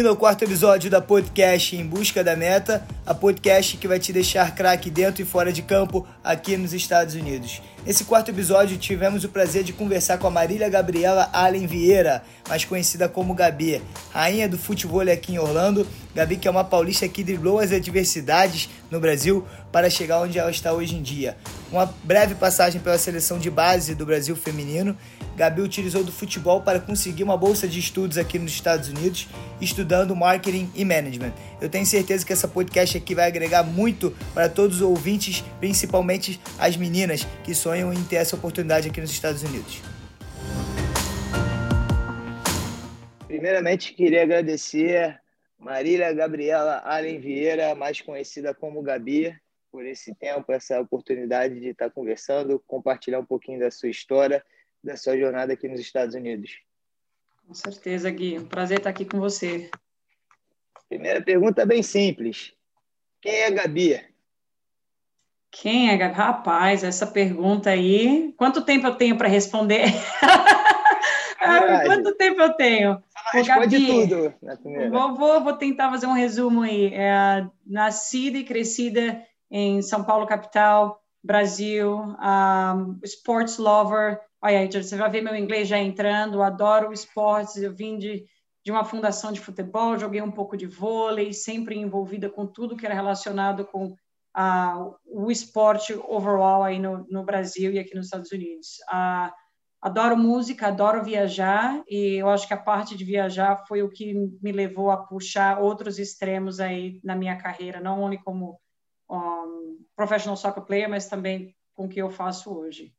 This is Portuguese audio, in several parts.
Bem-vindo ao quarto episódio da podcast Em Busca da Meta, a podcast que vai te deixar craque dentro e fora de campo aqui nos Estados Unidos. Nesse quarto episódio tivemos o prazer de conversar com a Marília Gabriela Allen Vieira, mais conhecida como Gabi, rainha do futebol aqui em Orlando. Gabi que é uma paulista que driblou as adversidades no Brasil para chegar onde ela está hoje em dia. Uma breve passagem pela seleção de base do Brasil feminino Gabi utilizou do futebol para conseguir uma bolsa de estudos aqui nos Estados Unidos, estudando marketing e management. Eu tenho certeza que essa podcast aqui vai agregar muito para todos os ouvintes, principalmente as meninas que sonham em ter essa oportunidade aqui nos Estados Unidos. Primeiramente, queria agradecer Marília Gabriela Allen Vieira, mais conhecida como Gabi, por esse tempo, essa oportunidade de estar conversando, compartilhar um pouquinho da sua história da sua jornada aqui nos Estados Unidos. Com certeza, Gui. Um prazer estar aqui com você. Primeira pergunta bem simples. Quem é a Gabi? Quem é Gabi? Rapaz, essa pergunta aí. Quanto tempo eu tenho para responder? Quanto tempo eu tenho? Responde Gabi, tudo na primeira. Vou, vou, tentar fazer um resumo aí. É, nascida e crescida em São Paulo, capital, Brasil, um, sports lover, Olha, você vai ver meu inglês já entrando, adoro esportes, eu vim de, de uma fundação de futebol, joguei um pouco de vôlei, sempre envolvida com tudo que era relacionado com uh, o esporte overall aí no, no, Brasil e aqui nos Estados Unidos. Uh, adoro música, adoro viajar, e eu acho que a parte de viajar foi o que me levou a puxar outros extremos aí na minha carreira, não só como um, professional soccer player, mas também com o que eu faço hoje.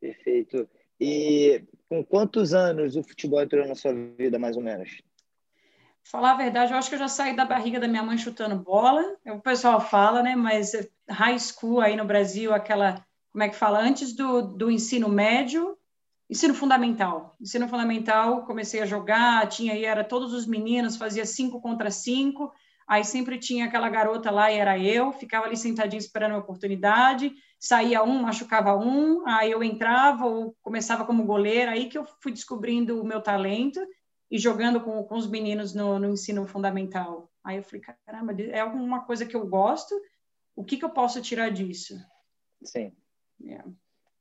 Perfeito. E com quantos anos o futebol entrou na sua vida, mais ou menos? Falar a verdade, eu acho que eu já saí da barriga da minha mãe chutando bola. O pessoal fala, né? Mas high school aí no Brasil, aquela, como é que fala? Antes do, do ensino médio, ensino fundamental. Ensino fundamental, comecei a jogar, tinha aí, era todos os meninos, fazia cinco contra cinco. Aí sempre tinha aquela garota lá e era eu, ficava ali sentadinha esperando a oportunidade saía um, machucava um, aí eu entrava ou começava como goleira, aí que eu fui descobrindo o meu talento e jogando com, com os meninos no, no ensino fundamental. Aí eu falei, caramba, é alguma coisa que eu gosto, o que, que eu posso tirar disso? Sim. Yeah.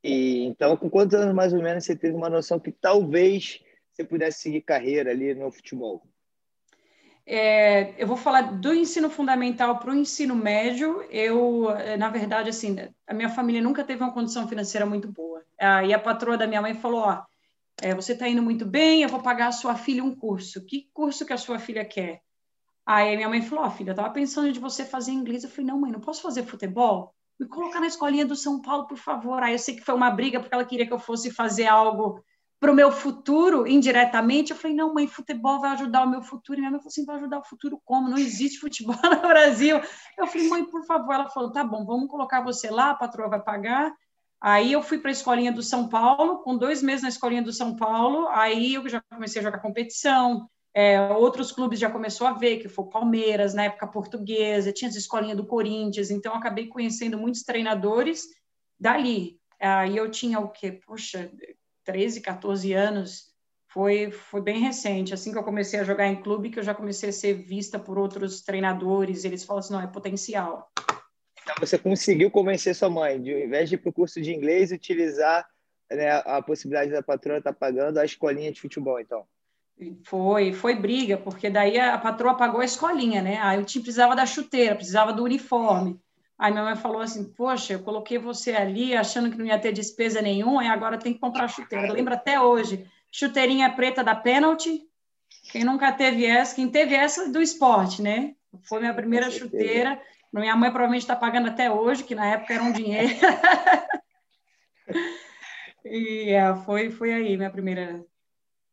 E então, com quantos anos mais ou menos você teve uma noção que talvez você pudesse seguir carreira ali no futebol? É, eu vou falar do ensino fundamental para o ensino médio. Eu, é, na verdade, assim, a minha família nunca teve uma condição financeira muito boa. Aí a patroa da minha mãe falou: Ó, é, você está indo muito bem, eu vou pagar a sua filha um curso. Que curso que a sua filha quer? Aí minha mãe falou: Ó, filha, eu estava pensando de você fazer inglês. Eu falei: Não, mãe, não posso fazer futebol? Me colocar na escolinha do São Paulo, por favor. Aí eu sei que foi uma briga porque ela queria que eu fosse fazer algo para o meu futuro, indiretamente, eu falei, não, mãe, futebol vai ajudar o meu futuro. E minha mãe falou assim, vai ajudar o futuro como? Não existe futebol no Brasil. Eu falei, mãe, por favor. Ela falou, tá bom, vamos colocar você lá, a patroa vai pagar. Aí eu fui para a escolinha do São Paulo, com dois meses na escolinha do São Paulo, aí eu já comecei a jogar competição, é, outros clubes já começou a ver, que foi Palmeiras, na época portuguesa, tinha as escolinhas do Corinthians, então acabei conhecendo muitos treinadores dali. Aí eu tinha o quê? Poxa, 13, 14 anos, foi, foi bem recente. Assim que eu comecei a jogar em clube, que eu já comecei a ser vista por outros treinadores, eles falam assim, não, é potencial. Então você conseguiu convencer sua mãe de, ao invés de ir para o curso de inglês, utilizar né, a possibilidade da patroa estar tá pagando a escolinha de futebol, então? Foi, foi briga, porque daí a patroa pagou a escolinha, né? Aí eu precisava da chuteira, precisava do uniforme. Aí minha mãe falou assim: Poxa, eu coloquei você ali achando que não ia ter despesa nenhuma, e agora tem que comprar chuteira. Lembra até hoje, chuteirinha preta da Penalty. Quem nunca teve essa, quem teve essa do esporte, né? Foi minha primeira chuteira. Minha mãe provavelmente está pagando até hoje, que na época era um dinheiro. e é, foi, foi aí minha primeira,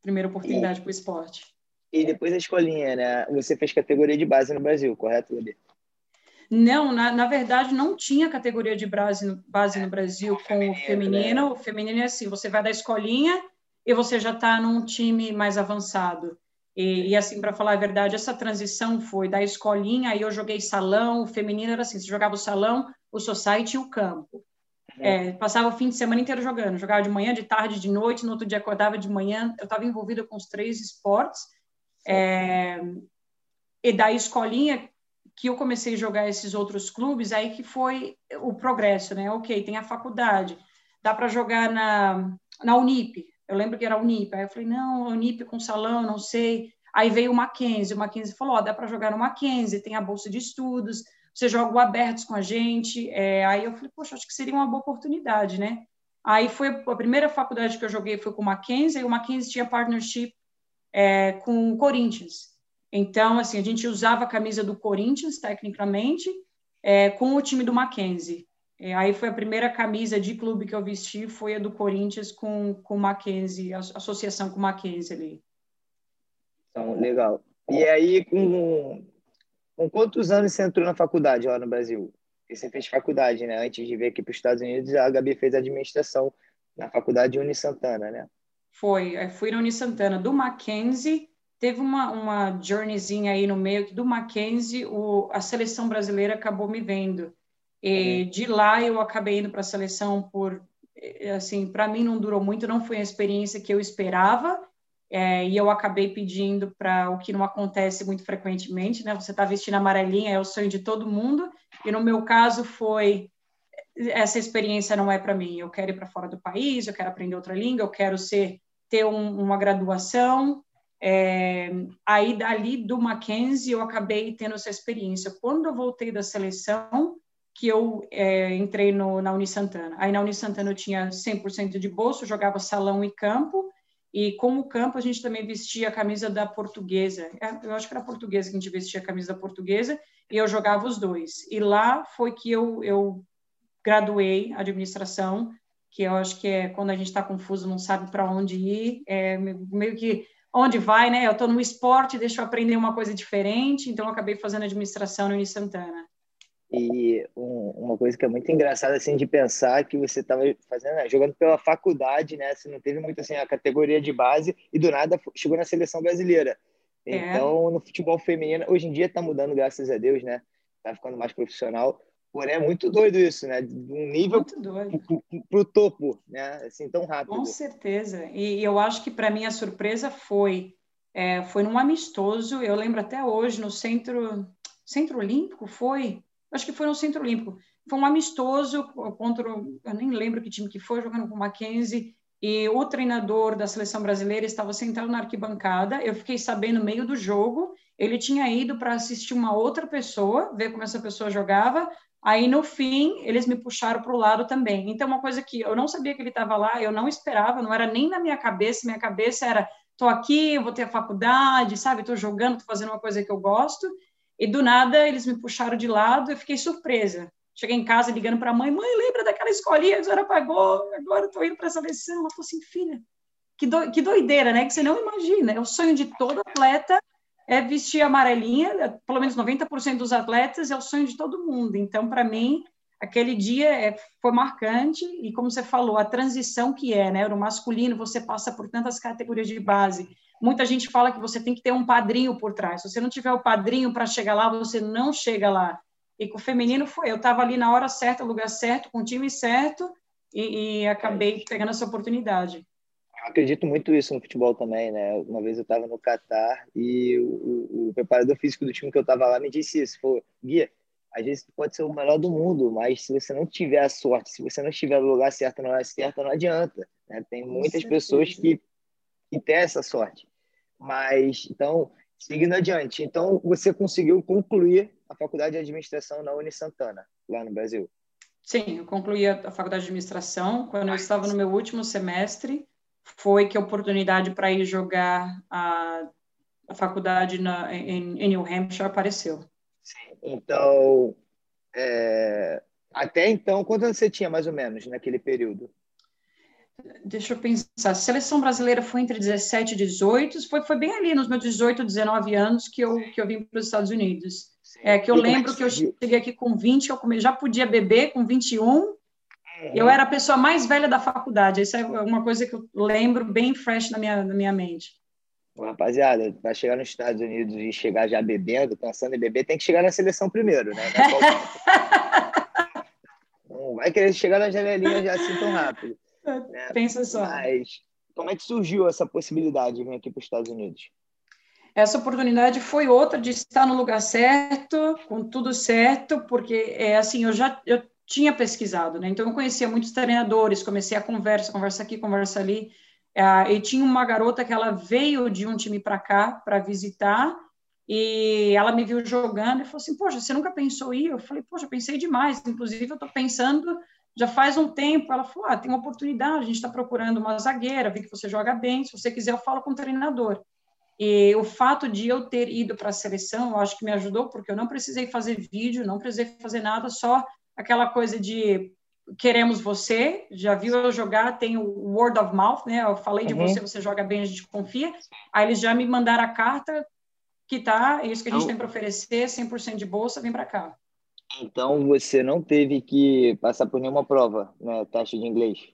primeira oportunidade para o esporte. E depois da escolinha, né? Você fez categoria de base no Brasil, correto, Gabi? Não, na, na verdade, não tinha categoria de base no, base no Brasil com o feminino. Né? O feminino é assim: você vai da escolinha e você já está num time mais avançado. E, e assim, para falar a verdade, essa transição foi da escolinha, aí eu joguei salão, o feminino era assim: você jogava o salão, o society e o campo. É, passava o fim de semana inteiro jogando, jogava de manhã, de tarde, de noite, no outro dia acordava de manhã. Eu estava envolvida com os três esportes É, e da escolinha que eu comecei a jogar esses outros clubes, aí que foi o progresso, né? Ok, tem a faculdade, dá para jogar na, na Unip. Eu lembro que era a Unip. Aí eu falei, não, Unip com salão, não sei. Aí veio o Mackenzie. O Mackenzie falou, oh, dá para jogar no Mackenzie, tem a bolsa de estudos, você joga o abertos com a gente. É, aí eu falei, poxa, acho que seria uma boa oportunidade, né? Aí foi a primeira faculdade que eu joguei foi com o Mackenzie, e o Mackenzie tinha partnership é, com o Corinthians. Então, assim, a gente usava a camisa do Corinthians, tecnicamente, é, com o time do Mackenzie. É, aí foi a primeira camisa de clube que eu vesti, foi a do Corinthians com, com o Mackenzie, a associação com o Mackenzie ali. Então, legal. E aí, com, com quantos anos você entrou na faculdade lá no Brasil? você fez faculdade, né? Antes de vir aqui para os Estados Unidos, a Gabi fez administração na faculdade de Uni Santana, né? Foi, eu fui na Uni Santana do Mackenzie teve uma, uma journeyzinha aí no meio que do Mackenzie, o, a seleção brasileira acabou me vendo. E uhum. de lá eu acabei indo para a seleção por, eh, assim, para mim não durou muito, não foi a experiência que eu esperava, é, e eu acabei pedindo para o que não acontece muito frequentemente, né? Você está vestindo amarelinha, é o sonho de todo mundo, e no meu caso foi essa experiência não é para mim. Eu quero ir para fora do país, eu quero aprender outra língua, eu quero ser ter um, uma graduação, é, aí, dali do Mackenzie, eu acabei tendo essa experiência. Quando eu voltei da seleção, que eu é, entrei no, na Unisantana. Aí, na Unisantana, eu tinha 100% de bolso, jogava salão e campo, e como campo, a gente também vestia a camisa da portuguesa. É, eu acho que era portuguesa que a gente vestia a camisa da portuguesa, e eu jogava os dois. E lá foi que eu, eu graduei administração, que eu acho que é quando a gente está confuso, não sabe para onde ir, é meio que onde vai, né? Eu estou no esporte, deixa eu aprender uma coisa diferente, então eu acabei fazendo administração no Uni Santana. E um, uma coisa que é muito engraçada assim de pensar que você estava fazendo, né, jogando pela faculdade, né? Você não teve muito assim a categoria de base e do nada chegou na seleção brasileira. É. Então, no futebol feminino, hoje em dia está mudando, graças a Deus, né? Tá ficando mais profissional. Porém, é muito doido isso, né? De um nível para o topo, né? Assim, tão rápido. Com certeza. E eu acho que, para mim, a surpresa foi, é, foi num amistoso, eu lembro até hoje, no Centro, centro Olímpico, foi? Acho que foi no Centro Olímpico. Foi um amistoso contra, eu nem lembro que time que foi, jogando com o Mackenzie, e o treinador da seleção brasileira estava sentado na arquibancada. Eu fiquei sabendo no meio do jogo. Ele tinha ido para assistir uma outra pessoa, ver como essa pessoa jogava. Aí, no fim, eles me puxaram para o lado também. Então, uma coisa que eu não sabia que ele estava lá, eu não esperava, não era nem na minha cabeça. Minha cabeça era: estou aqui, vou ter a faculdade, sabe? Estou jogando, estou fazendo uma coisa que eu gosto. E do nada, eles me puxaram de lado, eu fiquei surpresa. Cheguei em casa ligando para a mãe: mãe, lembra daquela escolinha que a senhora pagou? Agora estou indo para essa seleção. Ela falou assim: filha, que, do, que doideira, né? Que você não imagina. É o sonho de todo atleta é vestir amarelinha, pelo menos 90% dos atletas, é o sonho de todo mundo. Então, para mim, aquele dia é, foi marcante e, como você falou, a transição que é, né? No masculino, você passa por tantas categorias de base. Muita gente fala que você tem que ter um padrinho por trás. Se você não tiver o padrinho para chegar lá, você não chega lá. E com o feminino foi, eu estava ali na hora certa, no lugar certo, com o time certo, e, e acabei pegando essa oportunidade. Eu acredito muito isso no futebol também, né? Uma vez eu estava no Catar e o, o, o, preparador físico do time que eu estava lá me disse isso, falou, Guia, às vezes tu pode ser o melhor do mundo, mas se você não tiver a sorte, se você não estiver no lugar certo na hora certa, não adianta. Né? Tem muitas pessoas que, que têm essa sorte. Mas, então, seguindo adiante, então você conseguiu concluir a faculdade de administração na Uni Santana, lá no Brasil? Sim, eu concluí a faculdade de administração quando eu estava no meu último semestre foi que a oportunidade para ir jogar a, a faculdade na, em, em, New Hampshire apareceu. Sim. Então, é, até então, quanto você tinha mais ou menos naquele período? Deixa eu pensar. A seleção brasileira foi entre 17 e 18, foi, foi bem ali nos meus 18, 19 anos que eu, que eu vim para os Estados Unidos. Sim. É que eu e lembro que eu cheguei aqui com 20, eu já podia beber com 21, eu era a pessoa mais velha da faculdade. Isso é uma coisa que eu lembro bem fresh na minha, na minha mente. Rapaziada, para chegar nos Estados Unidos e chegar já bebendo, pensando em beber, tem que chegar na seleção primeiro, né? Não vai querer chegar na janelinha já assim tão rápido. Né? Pensa só. Mas como é que surgiu essa possibilidade de vir aqui para os Estados Unidos? essa oportunidade foi outra de estar no lugar certo, com tudo certo, porque é assim, eu já eu tinha pesquisado, né? Então eu conhecia muitos treinadores, comecei a conversa, conversa aqui, conversa ali. É, e tinha uma garota que ela veio de um time para cá para visitar e ela me viu jogando e falou assim: Poxa, você nunca pensou ir? Eu falei: Poxa, pensei demais. Inclusive, eu estou pensando já faz um tempo. Ela falou: Ah, tem uma oportunidade, a gente está procurando uma zagueira, vi que você joga bem. Se você quiser, eu falo com o treinador. E o fato de eu ter ido para a seleção, eu acho que me ajudou, porque eu não precisei fazer vídeo, não precisei fazer nada, só aquela coisa de queremos você, já viu eu jogar, tem o word of mouth, né? Eu falei de uhum. você, você joga bem, a gente confia. Aí eles já me mandaram a carta que tá, é isso que a gente tem para oferecer, 100% de bolsa, vem para cá. Então você não teve que passar por nenhuma prova, né, taxa de inglês?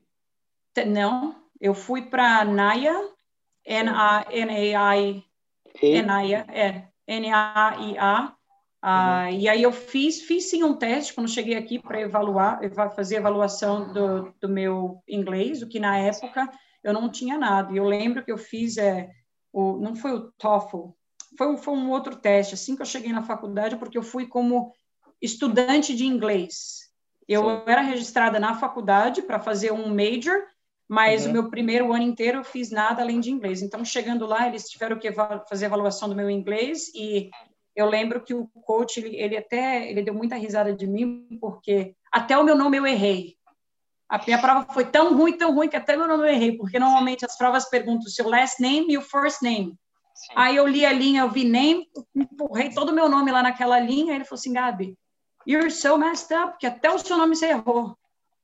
Não, eu fui para NAIA, N-A-N-A-I, NAIA, é, N-A-I-A, ah, uhum. e aí eu fiz, fiz sim um teste quando cheguei aqui para evaluar, fazer avaliação do, do meu inglês, o que na época eu não tinha nada. E eu lembro que eu fiz, é, o, não foi o TOEFL, foi, foi um outro teste, assim que eu cheguei na faculdade, porque eu fui como estudante de inglês. Eu Sim. era registrada na faculdade para fazer um major, mas uhum. o meu primeiro ano inteiro eu fiz nada além de inglês. Então, chegando lá, eles tiveram que fazer avaliação do meu inglês e eu lembro que o coach, ele, ele até ele deu muita risada de mim, porque até o meu nome eu errei. A minha prova foi tão ruim, tão ruim, que até meu nome eu errei, porque normalmente as provas perguntam o seu last name e o first name. Sim. Aí eu li a linha, eu vi nem, empurrei todo o meu nome lá naquela linha, e ele falou assim, Gabi, you're so messed up, que até o seu nome você errou.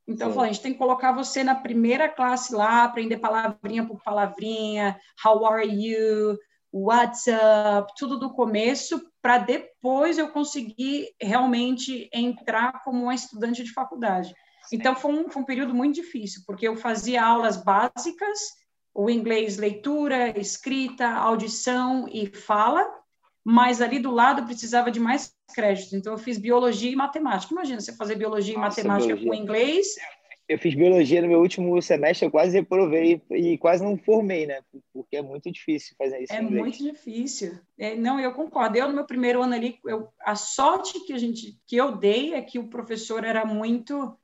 Então, eu falei, a gente tem que colocar você na primeira classe lá, aprender palavrinha por palavrinha, how are you, what's up, tudo do começo, para depois eu conseguir realmente entrar como uma estudante de faculdade. Então, foi um, foi um período muito difícil, porque eu fazia aulas básicas, o inglês leitura, escrita, audição e fala, mas ali do lado precisava de mais créditos. Então eu fiz biologia e matemática. Imagina você fazer biologia Nossa, e matemática biologia. com inglês. Eu fiz biologia no meu último semestre, eu quase reprovei e quase não formei, né? Porque é muito difícil fazer isso. É muito difícil. É, não, eu concordo. Eu no meu primeiro ano ali, eu, a sorte que a gente que eu dei é que o professor era muito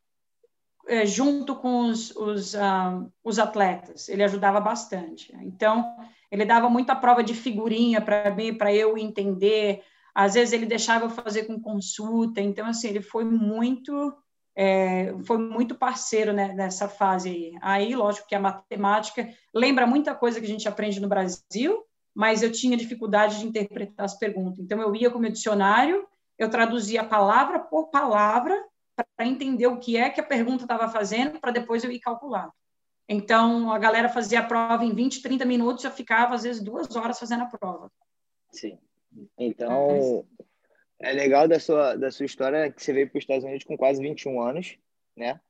é, junto com os, os, uh, os atletas, ele ajudava bastante. Então, ele dava muita prova de figurinha para mim, para eu entender. Às vezes ele deixava eu fazer com consulta. Então, assim, ele foi muito, é, foi muito parceiro né, nessa fase aí. Aí, lógico que a matemática lembra muita coisa que a gente aprende no Brasil, mas eu tinha dificuldade de interpretar as perguntas. Então, eu ia com o meu dicionário, eu traduzia palavra por palavra para entender o que é que a pergunta estava fazendo, para depois eu ir calcular. Então, a galera fazia a prova em 20, 30 minutos, eu ficava, às vezes, duas horas fazendo a prova. Sim. Então, é legal da sua, da sua história que você veio para os Estados Unidos com quase 21 anos, né?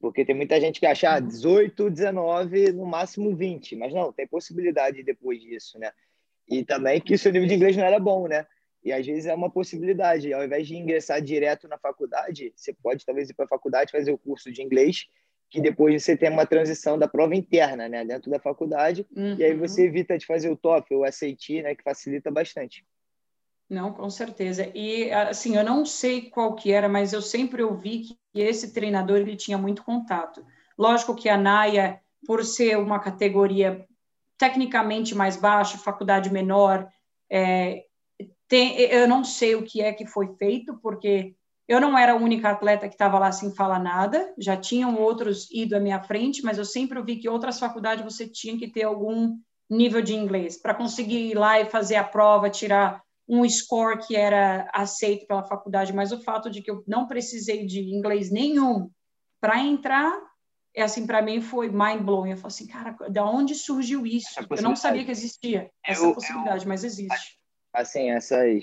Porque tem muita gente que acha ah, 18, 19, no máximo 20, mas não, tem possibilidade depois disso, né? E também que o seu nível de inglês não era bom, né? E às vezes é uma possibilidade. Ao invés de ingressar direto na faculdade, você pode talvez ir para a faculdade fazer o curso de inglês, que depois você tem uma transição da prova interna, né, dentro da faculdade, uhum. e aí você evita de fazer o TOEFL, o SAT, né, que facilita bastante. Não, com certeza. E assim, eu não sei qual que era, mas eu sempre ouvi que esse treinador ele tinha muito contato. Lógico que a Naia, por ser uma categoria tecnicamente mais baixa, faculdade menor, é, tem, eu não sei o que é que foi feito, porque eu não era a única atleta que estava lá sem falar nada, já tinham outros ido à minha frente, mas eu sempre ouvi que outras faculdades você tinha que ter algum nível de inglês para conseguir ir lá e fazer a prova, tirar um score que era aceito pela faculdade, mas o fato de que eu não precisei de inglês nenhum para entrar, é assim, para mim foi mind blowing. Eu falei assim, cara, de onde surgiu isso? Eu não sabia que existia essa eu, possibilidade, eu, mas existe assim, essas,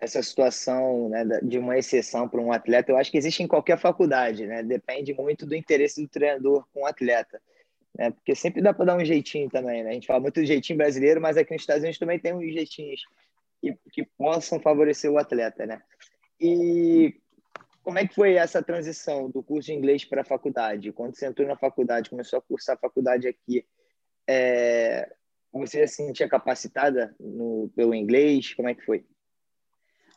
essa situação né, de uma exceção para um atleta, eu acho que existe em qualquer faculdade, né? Depende muito do interesse do treinador com o atleta. Né? Porque sempre dá para dar um jeitinho também, né? A gente fala muito do jeitinho brasileiro, mas aqui nos Estados Unidos também tem uns jeitinhos que, que possam favorecer o atleta, né? E como é que foi essa transição do curso de inglês para a faculdade? Quando você entrou na faculdade, começou a cursar a faculdade aqui, é, você se sentia capacitada no, pelo inglês? Como é que foi?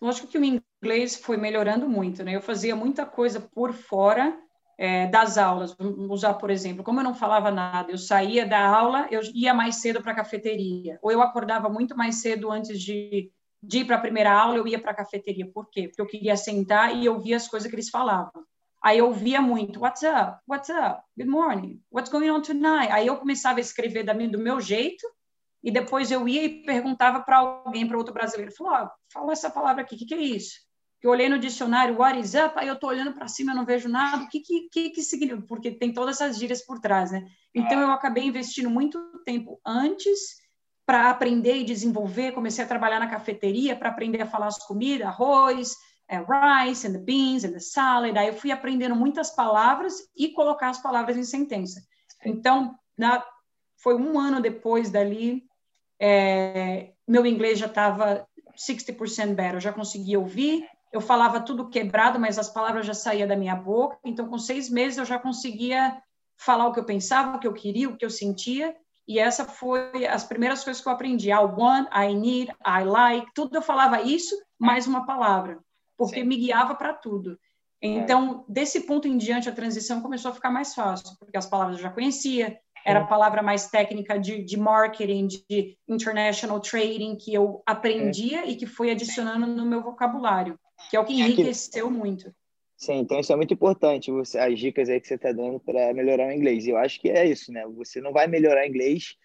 Lógico que o inglês foi melhorando muito, né? Eu fazia muita coisa por fora é, das aulas. Vamos usar, por exemplo, como eu não falava nada, eu saía da aula, eu ia mais cedo para a cafeteria, ou eu acordava muito mais cedo antes de, de ir para a primeira aula, eu ia para a cafeteria. Por quê? Porque eu queria sentar e ouvir as coisas que eles falavam. Aí eu ouvia muito, what's up, what's up, good morning, what's going on tonight? Aí eu começava a escrever do meu jeito, e depois eu ia e perguntava para alguém, para outro brasileiro, falou, oh, fala essa palavra aqui, o que, que é isso? Eu olhei no dicionário, what is up? Aí eu tô olhando para cima, eu não vejo nada. O que que, que que significa? Porque tem todas essas gírias por trás, né? Então eu acabei investindo muito tempo antes para aprender e desenvolver. Comecei a trabalhar na cafeteria para aprender a falar as comidas, arroz, é, rice and the beans and the salad. Aí eu fui aprendendo muitas palavras e colocar as palavras em sentença. Então, na, foi um ano depois dali, é, meu inglês já estava 60% better, eu já conseguia ouvir, eu falava tudo quebrado, mas as palavras já saíam da minha boca. Então, com seis meses, eu já conseguia falar o que eu pensava, o que eu queria, o que eu sentia. E essa foi as primeiras coisas que eu aprendi. I want, I need, I like, tudo eu falava isso, mais uma palavra, porque Sim. me guiava para tudo. Então, é. desse ponto em diante, a transição começou a ficar mais fácil, porque as palavras eu já conhecia, era a palavra mais técnica de, de marketing, de international trading, que eu aprendia é. e que foi adicionando no meu vocabulário, que é o que enriqueceu muito. Sim, então isso é muito importante, você, as dicas aí que você está dando para melhorar o inglês. Eu acho que é isso, né? Você não vai melhorar inglês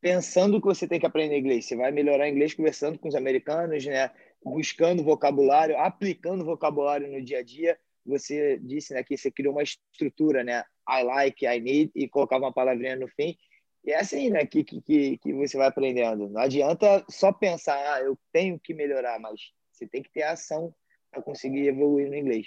pensando que você tem que aprender inglês. Você vai melhorar inglês conversando com os americanos, né? Buscando vocabulário, aplicando vocabulário no dia a dia. Você disse né, que você criou uma estrutura, né? I like, I need, e colocar uma palavrinha no fim. E é assim, né, que, que, que você vai aprendendo. Não adianta só pensar, ah, eu tenho que melhorar, mas você tem que ter ação para conseguir evoluir no inglês.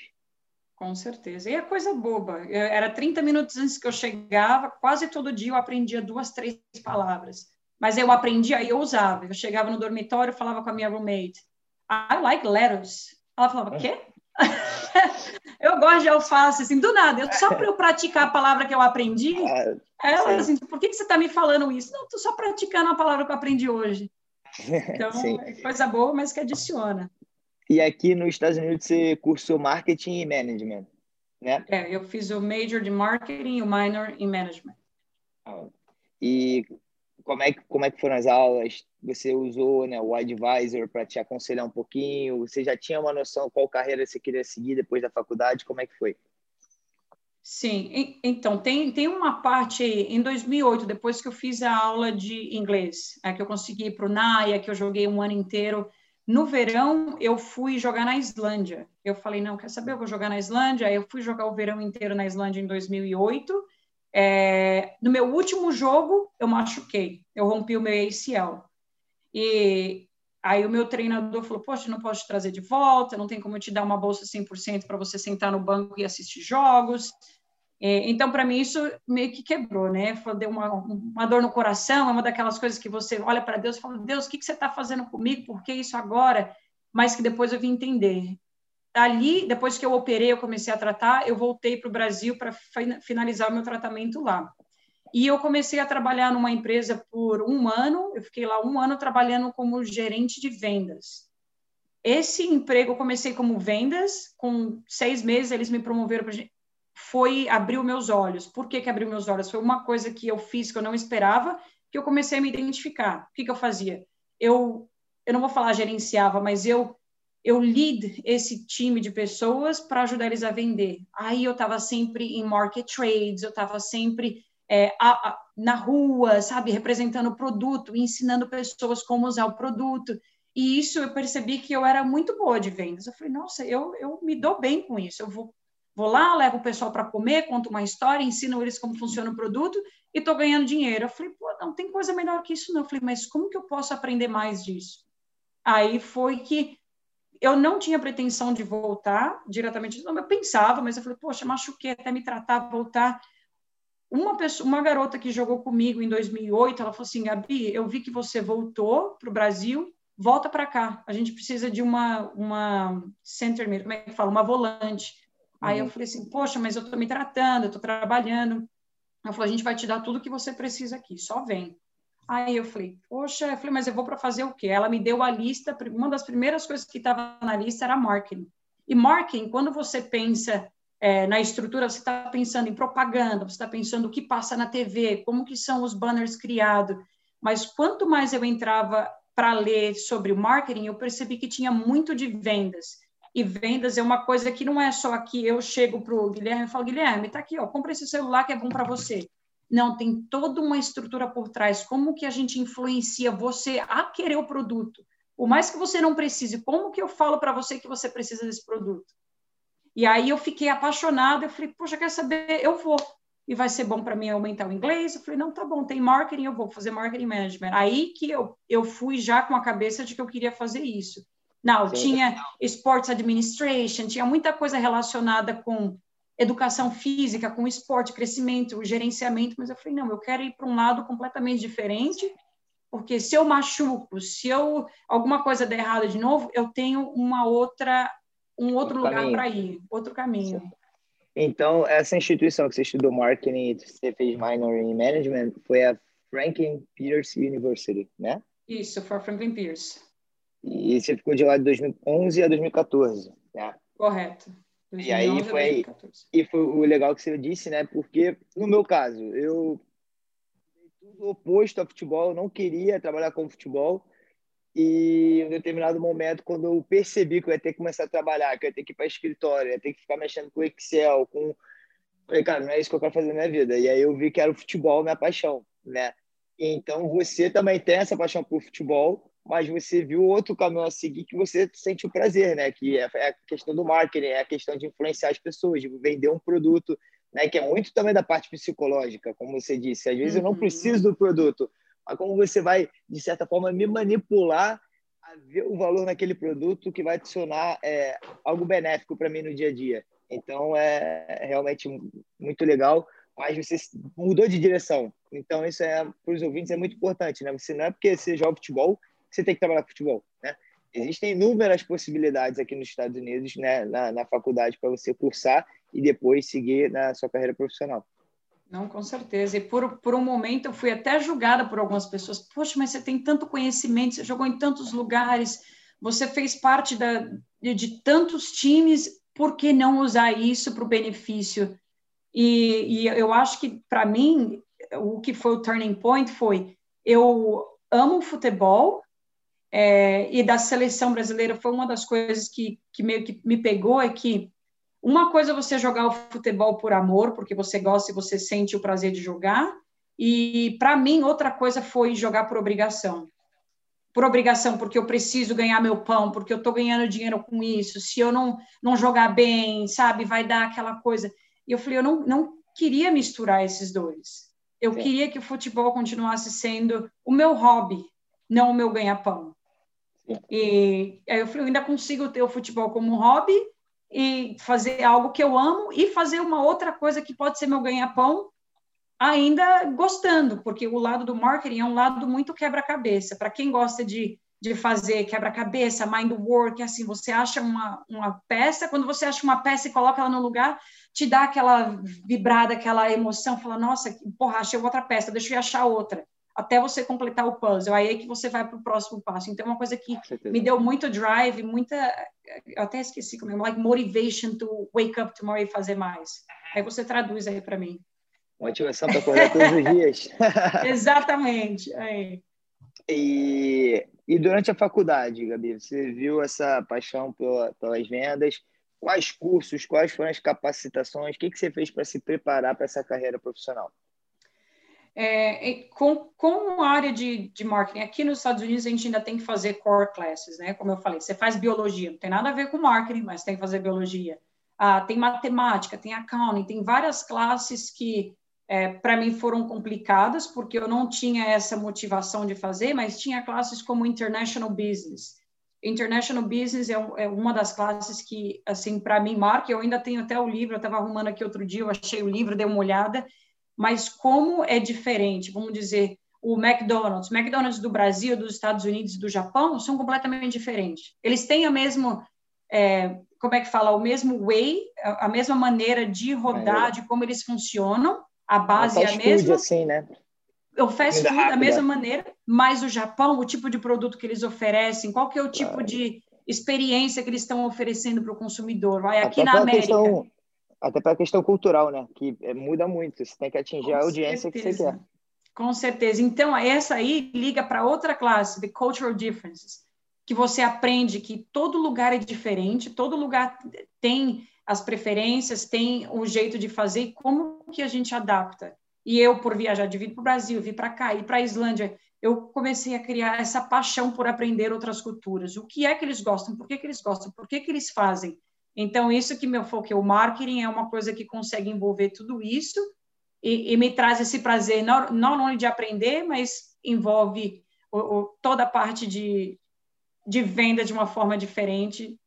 Com certeza. E é coisa boba. Eu, era 30 minutos antes que eu chegava, quase todo dia eu aprendia duas, três palavras. Mas eu aprendia e eu usava. Eu chegava no dormitório, falava com a minha roommate, I like letters. Ela falava, o quê? eu gosto de alface, assim, do nada. Eu, só para eu praticar a palavra que eu aprendi, ah, ela, assim, por que, que você está me falando isso? Não, estou só praticando a palavra que eu aprendi hoje. Então, é coisa boa, mas que adiciona. E aqui nos Estados Unidos você cursou Marketing e Management, né? É, eu fiz o Major de Marketing e o Minor em Management. Ah, e como é que como é que foram as aulas? Você usou né, o advisor para te aconselhar um pouquinho? Você já tinha uma noção qual carreira você queria seguir depois da faculdade? Como é que foi? Sim, então tem, tem uma parte em 2008, depois que eu fiz a aula de inglês, é, que eu consegui ir para o NAIA, que eu joguei um ano inteiro. No verão, eu fui jogar na Islândia. Eu falei, não, quer saber, eu vou jogar na Islândia. Aí eu fui jogar o verão inteiro na Islândia em 2008 é, no meu último jogo, eu machuquei, eu rompi o meu ACL. E aí o meu treinador falou: Poxa, não posso te trazer de volta, não tem como eu te dar uma bolsa 100% para você sentar no banco e assistir jogos. É, então, para mim, isso meio que quebrou, né? Foi, deu uma, uma dor no coração, é uma daquelas coisas que você olha para Deus e fala: Deus, o que, que você está fazendo comigo? Por que isso agora? Mas que depois eu vim entender ali, depois que eu operei, eu comecei a tratar, eu voltei para o Brasil para finalizar o meu tratamento lá. E eu comecei a trabalhar numa empresa por um ano, eu fiquei lá um ano trabalhando como gerente de vendas. Esse emprego eu comecei como vendas, com seis meses eles me promoveram para foi abriu meus olhos. Por que, que abriu meus olhos? Foi uma coisa que eu fiz que eu não esperava, que eu comecei a me identificar. O que, que eu fazia? Eu, eu não vou falar gerenciava, mas eu eu lead esse time de pessoas para ajudar eles a vender. Aí eu estava sempre em market trades, eu estava sempre é, a, a, na rua, sabe, representando o produto, ensinando pessoas como usar o produto. E isso eu percebi que eu era muito boa de vendas. Eu falei, nossa, eu, eu me dou bem com isso. Eu vou, vou lá, levo o pessoal para comer, conto uma história, ensino eles como funciona o produto e estou ganhando dinheiro. Eu falei, pô, não tem coisa melhor que isso, não. Eu falei, mas como que eu posso aprender mais disso? Aí foi que eu não tinha pretensão de voltar diretamente, eu pensava, mas eu falei, poxa, machuquei até me tratar, voltar. Uma pessoa, uma garota que jogou comigo em 2008, ela falou assim, Gabi, eu vi que você voltou para o Brasil, volta para cá. A gente precisa de uma uma center, como é que fala, uma volante. Aí eu uhum. falei assim, poxa, mas eu estou me tratando, eu estou trabalhando. Ela falou, a gente vai te dar tudo que você precisa aqui, só vem. Aí eu falei, poxa, eu falei, mas eu vou para fazer o quê? Ela me deu a lista, uma das primeiras coisas que estava na lista era marketing. E marketing, quando você pensa é, na estrutura, você está pensando em propaganda, você está pensando o que passa na TV, como que são os banners criados. Mas quanto mais eu entrava para ler sobre o marketing, eu percebi que tinha muito de vendas. E vendas é uma coisa que não é só aqui, eu chego para o Guilherme e falo, Guilherme, está aqui, ó, compra esse celular que é bom para você. Não, tem toda uma estrutura por trás. Como que a gente influencia você a querer o produto? Por mais que você não precise, como que eu falo para você que você precisa desse produto? E aí eu fiquei apaixonada, eu falei, poxa, quer saber? Eu vou. E vai ser bom para mim aumentar o inglês? Eu falei, não, tá bom, tem marketing, eu vou fazer marketing management. Aí que eu, eu fui já com a cabeça de que eu queria fazer isso. Não, Sim. tinha sports administration, tinha muita coisa relacionada com educação física, com esporte, crescimento, gerenciamento, mas eu falei, não, eu quero ir para um lado completamente diferente, porque se eu machuco, se eu alguma coisa der errado de novo, eu tenho uma outra um outro, lugar para ir, outro caminho. Sim. Então, essa instituição que você estudou marketing e você fez minor in management foi a Franklin Pierce University, né? Isso, foi a Franklin Pierce. E você ficou de lá de 2011 a 2014, né? Correto. E aí foi, e foi o legal que você disse, né? Porque no meu caso, eu tudo oposto ao futebol, eu não queria trabalhar com futebol. E em um determinado momento, quando eu percebi que eu ia ter que começar a trabalhar, que eu ia ter que ir para escritório, ia ter que ficar mexendo com Excel, com. Falei, cara, não é isso que eu quero fazer na minha vida. E aí eu vi que era o futebol minha paixão, né? Então você também tem essa paixão por futebol, mas você viu outro caminho a seguir que você sente o prazer, né? Que é, é a questão do marketing, é a questão de influenciar as pessoas, de vender um produto, né? Que é muito também da parte psicológica, como você disse. Às vezes uhum. eu não uhum. preciso do produto, como você vai, de certa forma, me manipular a ver o valor naquele produto que vai adicionar é, algo benéfico para mim no dia a dia. Então, é realmente muito legal, mas você mudou de direção. Então, isso é para os ouvintes é muito importante, né? Você não é porque você joga futebol você tem que trabalhar com futebol, né? Existem inúmeras possibilidades aqui nos Estados Unidos, né, na, na faculdade, para você cursar e depois seguir na sua carreira profissional. Não, com certeza. E por, por um momento eu fui até julgada por algumas pessoas. Poxa, mas você tem tanto conhecimento, você jogou em tantos lugares, você fez parte da, de, de tantos times, por que não usar isso para o benefício? E, e eu acho que, para mim, o que foi o turning point foi: eu amo futebol, é, e da seleção brasileira foi uma das coisas que, que meio que me pegou é que uma coisa é você jogar o futebol por amor, porque você gosta e você sente o prazer de jogar, e para mim outra coisa foi jogar por obrigação. Por obrigação, porque eu preciso ganhar meu pão, porque eu estou ganhando dinheiro com isso. Se eu não, não jogar bem, sabe, vai dar aquela coisa. E eu falei, eu não, não queria misturar esses dois. Eu Sim. queria que o futebol continuasse sendo o meu hobby, não o meu ganha-pão. E aí eu falei, eu ainda consigo ter o futebol como hobby e fazer algo que eu amo e fazer uma outra coisa que pode ser meu ganha-pão ainda gostando, porque o lado do marketing é um lado muito quebra-cabeça. Para quem gosta de, de fazer quebra-cabeça, mind work, assim, você acha uma, uma peça, quando você acha uma peça e coloca ela no lugar, te dá aquela vibrada, aquela emoção, fala, nossa, porra, achei outra peça, deixa eu achar outra até você completar o puzzle. Aí é que você vai para o próximo passo. Então, é uma coisa que me deu muito drive, muita. Eu até esqueci como é, like motivation to wake up tomorrow e fazer mais. Aí você traduz aí para mim. Motivação para acordar todos os dias. Exatamente. Aí. E, e durante a faculdade, Gabi, você viu essa paixão pela, pelas vendas? Quais cursos, quais foram as capacitações? O que, que você fez para se preparar para essa carreira profissional? É, com, com a área de, de marketing, aqui nos Estados Unidos a gente ainda tem que fazer core classes, né? Como eu falei, você faz biologia, não tem nada a ver com marketing, mas tem que fazer biologia. Ah, tem matemática, tem accounting, tem várias classes que é, para mim foram complicadas, porque eu não tinha essa motivação de fazer, mas tinha classes como International Business. International Business é, é uma das classes que, assim, para mim marca. Eu ainda tenho até o livro, eu estava arrumando aqui outro dia, eu achei o livro, dei uma olhada, mas como é diferente, vamos dizer, o McDonald's, McDonald's do Brasil, dos Estados Unidos e do Japão são completamente diferentes. Eles têm a mesma, é, como é que fala, o mesmo way, a mesma maneira de rodar, é. de como eles funcionam, a base é a mesma. assim, né? eu fast food da mesma maneira, mas o Japão, o tipo de produto que eles oferecem, qual que é o tipo de experiência que eles estão oferecendo para o consumidor? Vai aqui na América. Questão, até para a questão cultural, né? Que é, muda muito. Você tem que atingir Com a audiência certeza. que você quer. Com certeza. Então, essa aí liga para outra classe, the cultural differences, que você aprende que todo lugar é diferente, todo lugar tem as preferências, tem o jeito de fazer e como que a gente adapta. E eu, por viajar de vir para o Brasil, vir para cá, ir para a Islândia, eu comecei a criar essa paixão por aprender outras culturas. O que é que eles gostam? Por que, que eles gostam? Por que, que eles fazem? Então, isso que meu foco é o marketing, é uma coisa que consegue envolver tudo isso e, e me traz esse prazer, não, não de aprender, mas envolve o, o, toda a parte de, de venda de uma forma diferente,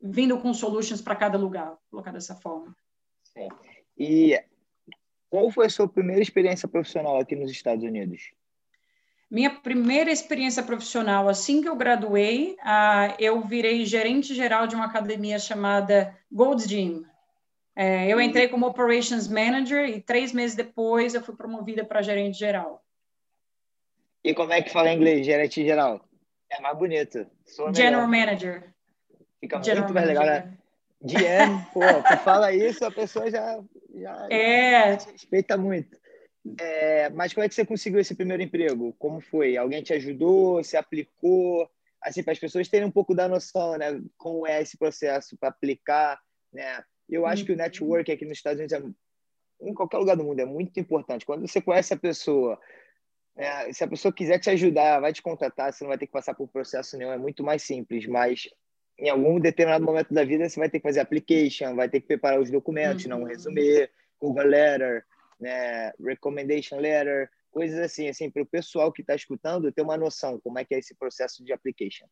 vindo com solutions para cada lugar, colocar dessa forma. Sim. E qual foi a sua primeira experiência profissional aqui nos Estados Unidos? Minha primeira experiência profissional, assim que eu graduei, uh, eu virei gerente geral de uma academia chamada Gold's Gym. É, eu entrei como Operations Manager e três meses depois eu fui promovida para gerente geral. E como é que fala em inglês, gerente geral? É mais bonito. General Manager. Fica General muito mais legal, né? GM, pô, tu fala isso, a pessoa já, já, é. já respeita muito. É, mas como é que você conseguiu esse primeiro emprego? Como foi? Alguém te ajudou? Você aplicou? Assim, para as pessoas terem um pouco da noção, né? Como é esse processo para aplicar, né? Eu acho que o uhum. network aqui nos Estados Unidos, é, em qualquer lugar do mundo, é muito importante. Quando você conhece a pessoa, né? se a pessoa quiser te ajudar, vai te contratar, você não vai ter que passar por processo nenhum, é muito mais simples. Mas em algum determinado momento da vida, você vai ter que fazer application, vai ter que preparar os documentos, uhum. não um resumê, cover letter, né, recommendation letter, coisas assim, assim, para o pessoal que está escutando ter uma noção como é que é esse processo de application.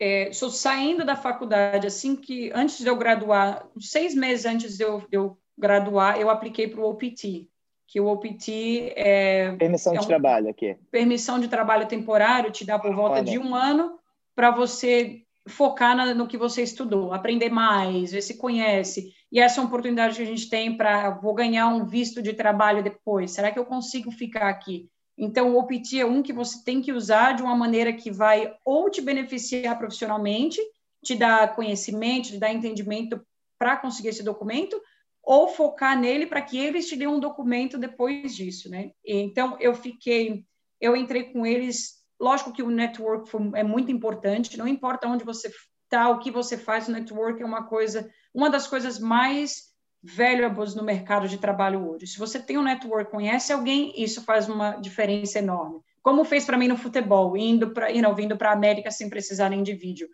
É, sou saindo da faculdade, assim que antes de eu graduar, seis meses antes de eu, de eu graduar, eu apliquei para o OPT, que o OPT é permissão é de trabalho aqui. Permissão de trabalho temporário te dá por volta de um ano para você focar na, no que você estudou, aprender mais, ver se conhece. E essa é uma oportunidade que a gente tem para vou ganhar um visto de trabalho depois. Será que eu consigo ficar aqui? Então, o OPT é um que você tem que usar de uma maneira que vai ou te beneficiar profissionalmente, te dar conhecimento, te dar entendimento para conseguir esse documento, ou focar nele para que eles te dêem um documento depois disso, né? Então, eu fiquei, eu entrei com eles, lógico que o network é muito importante, não importa onde você está, o que você faz, o network é uma coisa uma das coisas mais valuables no mercado de trabalho hoje. Se você tem um network, conhece alguém, isso faz uma diferença enorme. Como fez para mim no futebol, indo para, you know, vindo para a América sem precisar nem de vídeo.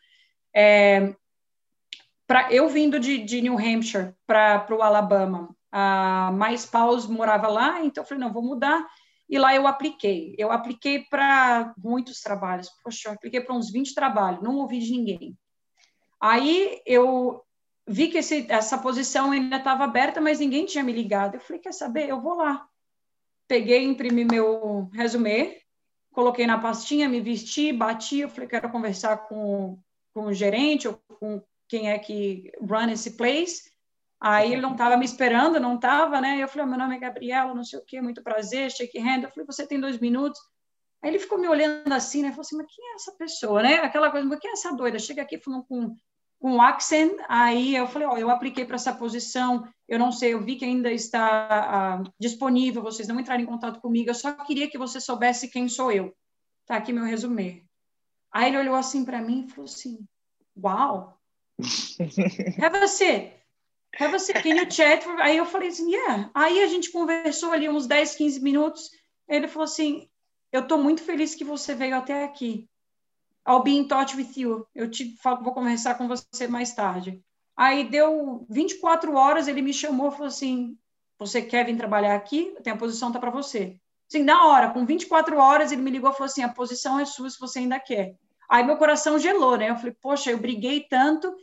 É, pra, eu vindo de, de New Hampshire para o Alabama, a mais Paus morava lá, então eu falei, não, vou mudar. E lá eu apliquei. Eu apliquei para muitos trabalhos. Poxa, eu apliquei para uns 20 trabalhos, não ouvi de ninguém. Aí eu vi que esse, essa posição ainda estava aberta, mas ninguém tinha me ligado. Eu falei, quer saber? Eu vou lá. Peguei, imprimi meu resumê, coloquei na pastinha, me vesti, bati. Eu falei, quero conversar com, com o gerente ou com quem é que run esse place. Aí ele não estava me esperando, não estava, né? Eu falei, meu nome é Gabriela, não sei o quê, muito prazer, shake hand. Eu falei, você tem dois minutos? Aí ele ficou me olhando assim, né? Falou assim, mas quem é essa pessoa, né? Aquela coisa, mas quem é essa doida? Chega aqui falando com com o Accent, aí eu falei, ó, eu apliquei para essa posição, eu não sei, eu vi que ainda está uh, disponível, vocês não entraram em contato comigo, eu só queria que você soubesse quem sou eu. Tá aqui meu resumê. Aí ele olhou assim para mim e falou assim, uau, a seat, have a you chat? Aí eu falei assim, yeah. Aí a gente conversou ali uns 10, 15 minutos, ele falou assim, eu estou muito feliz que você veio até aqui. I'll be in touch with you. Eu te falo, vou conversar com você mais tarde. Aí deu 24 horas, ele me chamou e falou assim: Você quer vir trabalhar aqui? Tem a posição tá para você. Sim, na hora, com 24 horas, ele me ligou e falou assim: A posição é sua se você ainda quer. Aí meu coração gelou, né? Eu falei: Poxa, eu briguei tanto.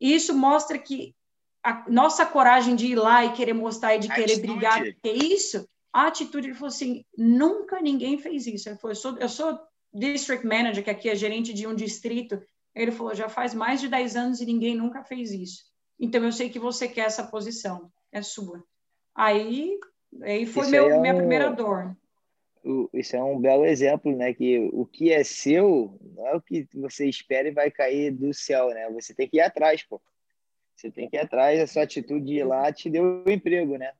E isso mostra que a nossa coragem de ir lá e querer mostrar e de a querer atitude. brigar, que é isso, a atitude, ele falou assim: Nunca ninguém fez isso. Ele falou: Eu sou, eu sou district manager, que aqui é gerente de um distrito, ele falou, já faz mais de 10 anos e ninguém nunca fez isso. Então, eu sei que você quer essa posição, é sua. Aí, aí foi meu, é minha primeira dor. isso é um belo exemplo, né? Que o que é seu não é o que você espera e vai cair do céu, né? Você tem que ir atrás, pô. Você tem que ir atrás, a sua atitude de ir lá te deu o emprego, né?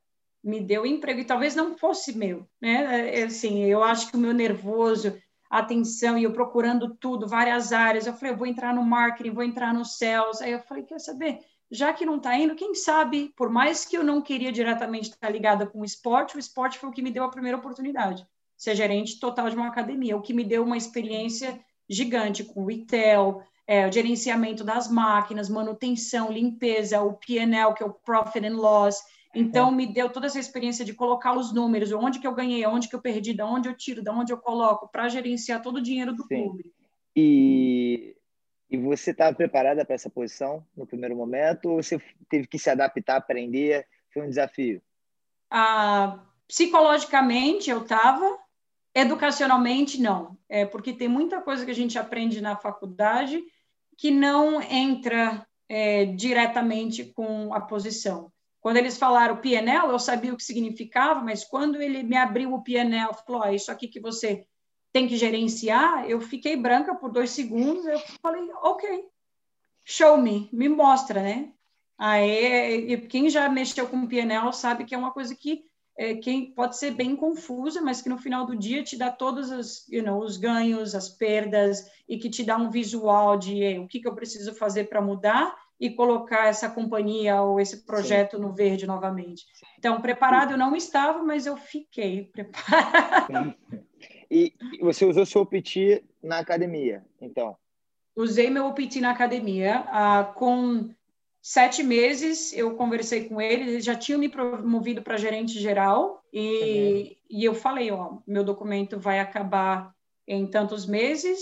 Me deu emprego e talvez não fosse meu, né? É, assim, eu acho que o meu nervoso, atenção e eu procurando tudo, várias áreas. Eu falei, eu vou entrar no marketing, vou entrar no sales. Aí eu falei, quer saber? Já que não está indo, quem sabe, por mais que eu não queria diretamente estar ligada com o esporte, o esporte foi o que me deu a primeira oportunidade. Ser gerente total de uma academia, o que me deu uma experiência gigante com retail, é, o gerenciamento das máquinas, manutenção, limpeza, o P&L, que é o Profit and Loss. Então, me deu toda essa experiência de colocar os números, onde que eu ganhei, onde que eu perdi, de onde eu tiro, de onde eu coloco, para gerenciar todo o dinheiro do Sim. clube. E, e você estava preparada para essa posição no primeiro momento, ou você teve que se adaptar, aprender? Foi um desafio? Ah, psicologicamente, eu estava, educacionalmente, não. É, porque tem muita coisa que a gente aprende na faculdade que não entra é, diretamente com a posição. Quando eles falaram PNL, eu sabia o que significava, mas quando ele me abriu o PNL, falou: oh, isso aqui que você tem que gerenciar, eu fiquei branca por dois segundos. Eu falei: ok, show me, me mostra, né? Aí, quem já mexeu com PNL sabe que é uma coisa que é, quem pode ser bem confusa, mas que no final do dia te dá todos os, you know, os ganhos, as perdas, e que te dá um visual de o que, que eu preciso fazer para mudar e colocar essa companhia ou esse projeto Sim. no verde novamente. Então, preparado eu não estava, mas eu fiquei preparado. E você usou seu OPT na academia, então? Usei meu OPT na academia. Ah, com sete meses eu conversei com ele, ele já tinha me promovido para gerente geral e, uhum. e eu falei, ó, meu documento vai acabar em tantos meses,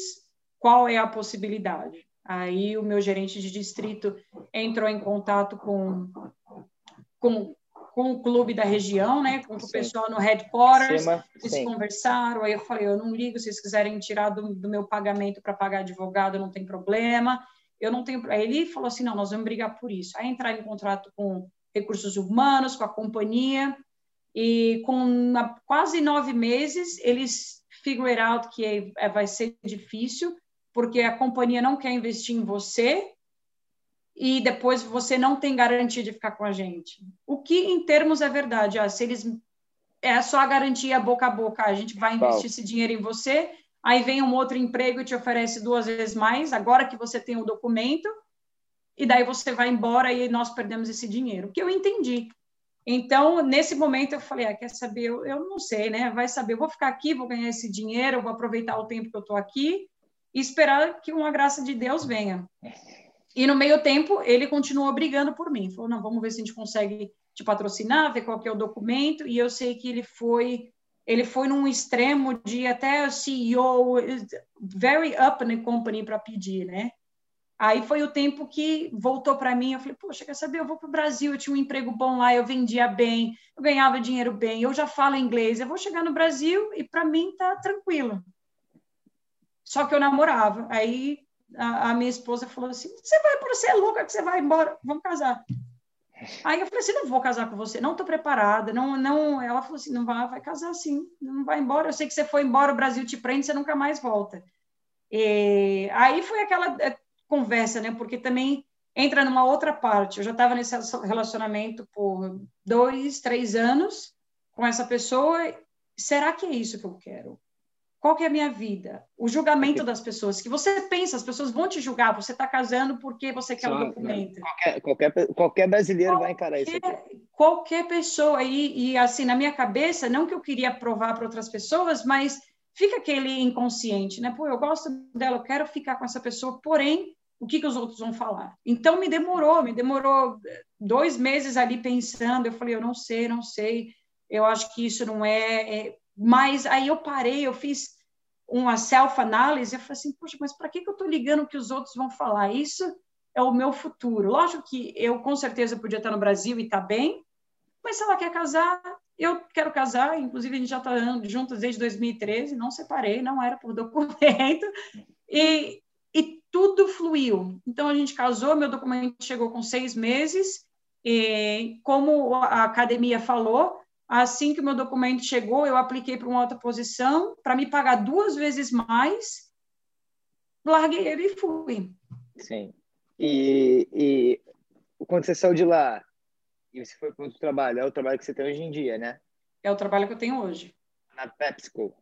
qual é a possibilidade? Aí o meu gerente de distrito entrou em contato com, com, com o clube da região, né, com o pessoal no headquarters, Cima, eles sim. conversaram, aí eu falei, eu não ligo, se vocês quiserem tirar do, do meu pagamento para pagar advogado, não tem problema, eu não tenho. Aí ele falou assim: não, nós vamos brigar por isso. Aí entrar em contrato com recursos humanos, com a companhia, e com quase nove meses eles figure out que é, é, vai ser difícil, porque a companhia não quer investir em você e depois você não tem garantia de ficar com a gente. O que, em termos, é verdade. Ah, se eles é só a garantia boca a boca, a gente vai investir esse dinheiro em você aí vem um outro emprego e te oferece duas vezes mais, agora que você tem o documento, e daí você vai embora e nós perdemos esse dinheiro, que eu entendi. Então, nesse momento, eu falei, ah, quer saber, eu, eu não sei, né, vai saber, eu vou ficar aqui, vou ganhar esse dinheiro, vou aproveitar o tempo que eu estou aqui e esperar que uma graça de Deus venha. E no meio tempo, ele continuou brigando por mim, falou, não, vamos ver se a gente consegue te patrocinar, ver qual que é o documento, e eu sei que ele foi ele foi num extremo de até CEO, very up in the company para pedir, né? Aí foi o tempo que voltou para mim. Eu falei, poxa, quer saber? Eu vou para o Brasil, eu tinha um emprego bom lá, eu vendia bem, eu ganhava dinheiro bem, eu já falo inglês, eu vou chegar no Brasil e para mim tá tranquilo. Só que eu namorava. Aí a, a minha esposa falou assim: você vai, você é louca que você vai embora, vamos casar. Aí eu falei assim, não vou casar com você, não estou preparada, não, não. Ela falou assim, não vai, vai casar sim, não vai embora. Eu sei que você foi embora, o Brasil te prende, você nunca mais volta. E aí foi aquela é, conversa, né? Porque também entra numa outra parte. Eu já estava nesse relacionamento por dois, três anos com essa pessoa. Será que é isso que eu quero? Qual que é a minha vida? O julgamento das pessoas, que você pensa, as pessoas vão te julgar, você está casando porque você quer o um documento. Qualquer, qualquer, qualquer brasileiro qualquer, vai encarar isso. Aqui. Qualquer pessoa, e, e assim, na minha cabeça, não que eu queria provar para outras pessoas, mas fica aquele inconsciente, né? Pô, eu gosto dela, eu quero ficar com essa pessoa, porém, o que, que os outros vão falar? Então, me demorou, me demorou dois meses ali pensando, eu falei, eu não sei, não sei, eu acho que isso não é, é... mas aí eu parei, eu fiz uma self-análise, eu falei assim, poxa, mas para que, que eu estou ligando o que os outros vão falar? Isso é o meu futuro. Lógico que eu, com certeza, podia estar no Brasil e estar tá bem, mas se ela quer casar, eu quero casar, inclusive a gente já está juntos desde 2013, não separei, não era por documento, e, e tudo fluiu. Então a gente casou, meu documento chegou com seis meses, e como a academia falou, Assim que o meu documento chegou, eu apliquei para uma outra posição para me pagar duas vezes mais. Larguei ele e fui. Sim. E, e quando você saiu de lá e você foi para outro trabalho, é o trabalho que você tem hoje em dia, né? É o trabalho que eu tenho hoje. Na PepsiCo.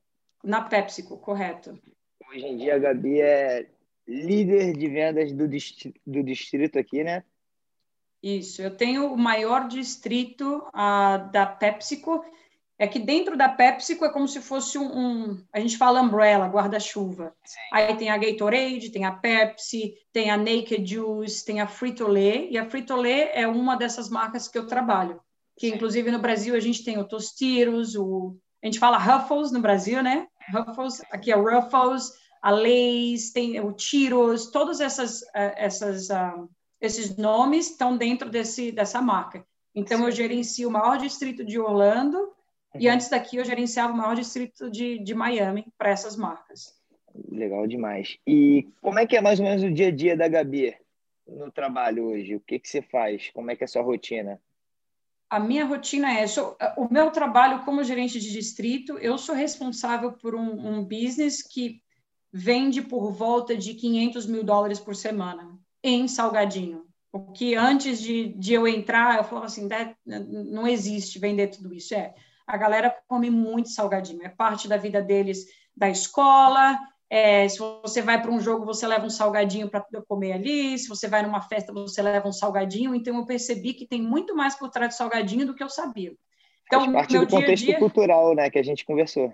Na PepsiCo, correto. Hoje em dia a Gabi é líder de vendas do distrito, do distrito aqui, né? Isso, eu tenho o maior distrito uh, da PepsiCo. É que dentro da PepsiCo é como se fosse um, um a gente fala umbrella, guarda-chuva. Aí tem a Gatorade, tem a Pepsi, tem a Naked Juice, tem a Frito-Lay, e a Frito-Lay é uma dessas marcas que eu trabalho. Que Sim. inclusive no Brasil a gente tem o Tostitos, o a gente fala Ruffles no Brasil, né? Ruffles, aqui é Ruffles, a Lay's, tem o Cheetos, todas essas eh, essas uh, esses nomes estão dentro desse, dessa marca. Então, Sim. eu gerencio o maior distrito de Orlando uhum. e antes daqui eu gerenciava o maior distrito de, de Miami para essas marcas. Legal demais. E como é que é mais ou menos o dia a dia da Gabi no trabalho hoje? O que, que você faz? Como é que é a sua rotina? A minha rotina é, sou, o meu trabalho como gerente de distrito, eu sou responsável por um, um business que vende por volta de 500 mil dólares por semana em salgadinho. O que antes de, de eu entrar, eu falava assim, não existe vender tudo isso. É, a galera come muito salgadinho, é parte da vida deles, da escola. É, se você vai para um jogo, você leva um salgadinho para comer ali. Se você vai numa festa, você leva um salgadinho. Então, eu percebi que tem muito mais por trás do salgadinho do que eu sabia. Então, Faz parte do contexto dia... cultural, né, que a gente conversou.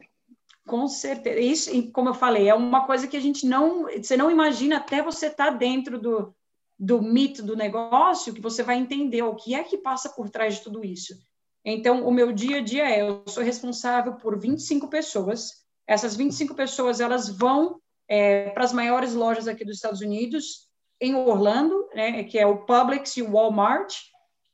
Com certeza. Isso, como eu falei, é uma coisa que a gente não, você não imagina até você estar tá dentro do, do mito do negócio que você vai entender o que é que passa por trás de tudo isso. Então, o meu dia a dia é, eu sou responsável por 25 pessoas. Essas 25 pessoas, elas vão é, para as maiores lojas aqui dos Estados Unidos, em Orlando, né, que é o Publix e o Walmart.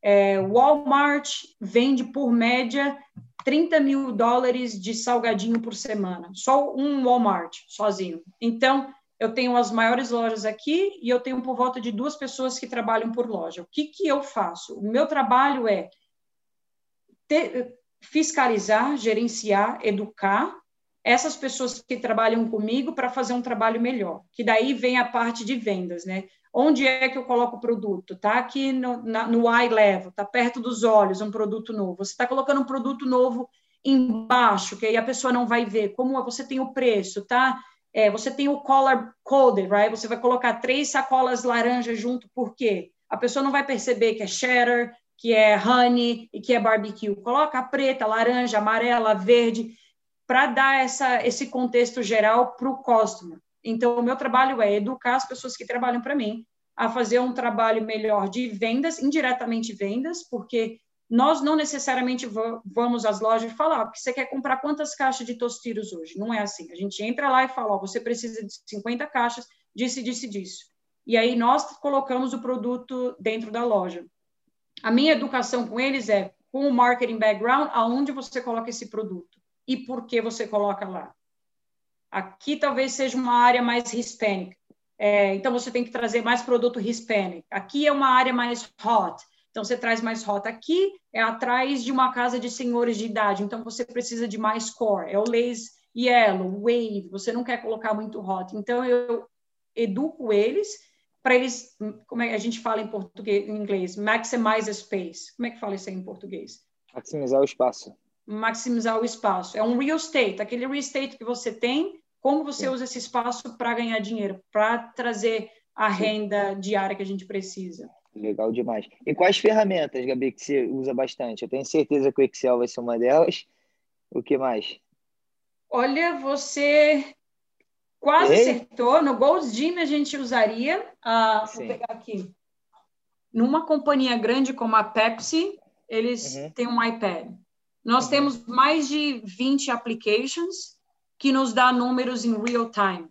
É, Walmart vende, por média, 30 mil dólares de salgadinho por semana. Só um Walmart, sozinho. Então, eu tenho as maiores lojas aqui e eu tenho por volta de duas pessoas que trabalham por loja. O que, que eu faço? O meu trabalho é ter, fiscalizar, gerenciar, educar essas pessoas que trabalham comigo para fazer um trabalho melhor. Que daí vem a parte de vendas, né? Onde é que eu coloco o produto? Tá aqui no, na, no eye level, tá perto dos olhos, um produto novo. Você está colocando um produto novo embaixo, que aí a pessoa não vai ver. Como você tem o preço, tá? É, você tem o color coded, right? Você vai colocar três sacolas laranja junto, por quê? A pessoa não vai perceber que é cheddar, que é honey e que é barbecue. Coloca preta, laranja, amarela, verde, para dar essa, esse contexto geral para o customer. Então, o meu trabalho é educar as pessoas que trabalham para mim a fazer um trabalho melhor de vendas, indiretamente vendas, porque nós não necessariamente vamos às lojas e falar, porque você quer comprar quantas caixas de tostiros hoje? Não é assim. A gente entra lá e fala, você precisa de 50 caixas disso, disso, disso. E aí nós colocamos o produto dentro da loja. A minha educação com eles é, com o marketing background, aonde você coloca esse produto e por que você coloca lá. Aqui talvez seja uma área mais hispânica. É, então você tem que trazer mais produto hispânico. Aqui é uma área mais hot então, você traz mais rota. Aqui é atrás de uma casa de senhores de idade, então você precisa de mais core. É o lace yellow, wave, você não quer colocar muito rota. Então, eu educo eles para eles, como é que a gente fala em português, em inglês? Maximize space. Como é que fala isso aí em português? Maximizar o espaço. Maximizar o espaço. É um real estate, aquele real estate que você tem, como você Sim. usa esse espaço para ganhar dinheiro, para trazer a renda diária que a gente precisa. Legal demais. E quais ferramentas, Gabi, que você usa bastante? Eu tenho certeza que o Excel vai ser uma delas. O que mais? Olha, você quase Ei? acertou. No Gold's Gym a gente usaria. Uh, vou pegar aqui. Numa companhia grande como a Pepsi, eles uhum. têm um iPad. Nós uhum. temos mais de 20 applications que nos dá números em real time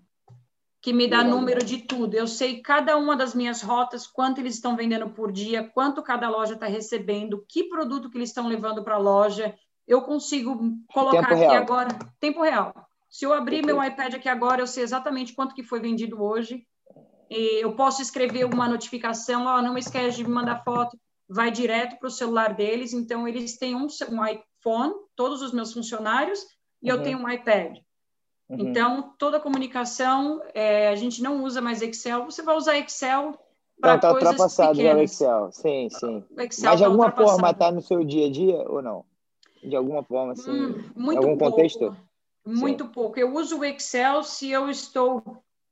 que me dá número de tudo. Eu sei cada uma das minhas rotas, quanto eles estão vendendo por dia, quanto cada loja está recebendo, que produto que eles estão levando para a loja. Eu consigo colocar tempo aqui real. agora, tempo real. Se eu abrir meu iPad aqui agora, eu sei exatamente quanto que foi vendido hoje. E eu posso escrever uma notificação, oh, não esquece de me mandar foto, vai direto para o celular deles. Então, eles têm um, um phone, todos os meus funcionários, e uhum. eu tenho um iPad. Uhum. Então, toda a comunicação, é, a gente não usa mais Excel. Você vai usar Excel para tá coisas ultrapassado já o Excel. Sim, sim. Excel Mas de tá alguma forma está no seu dia a dia ou não? De alguma forma, assim, hum, muito algum pouco, contexto? Muito sim. pouco. Eu uso o Excel se eu estou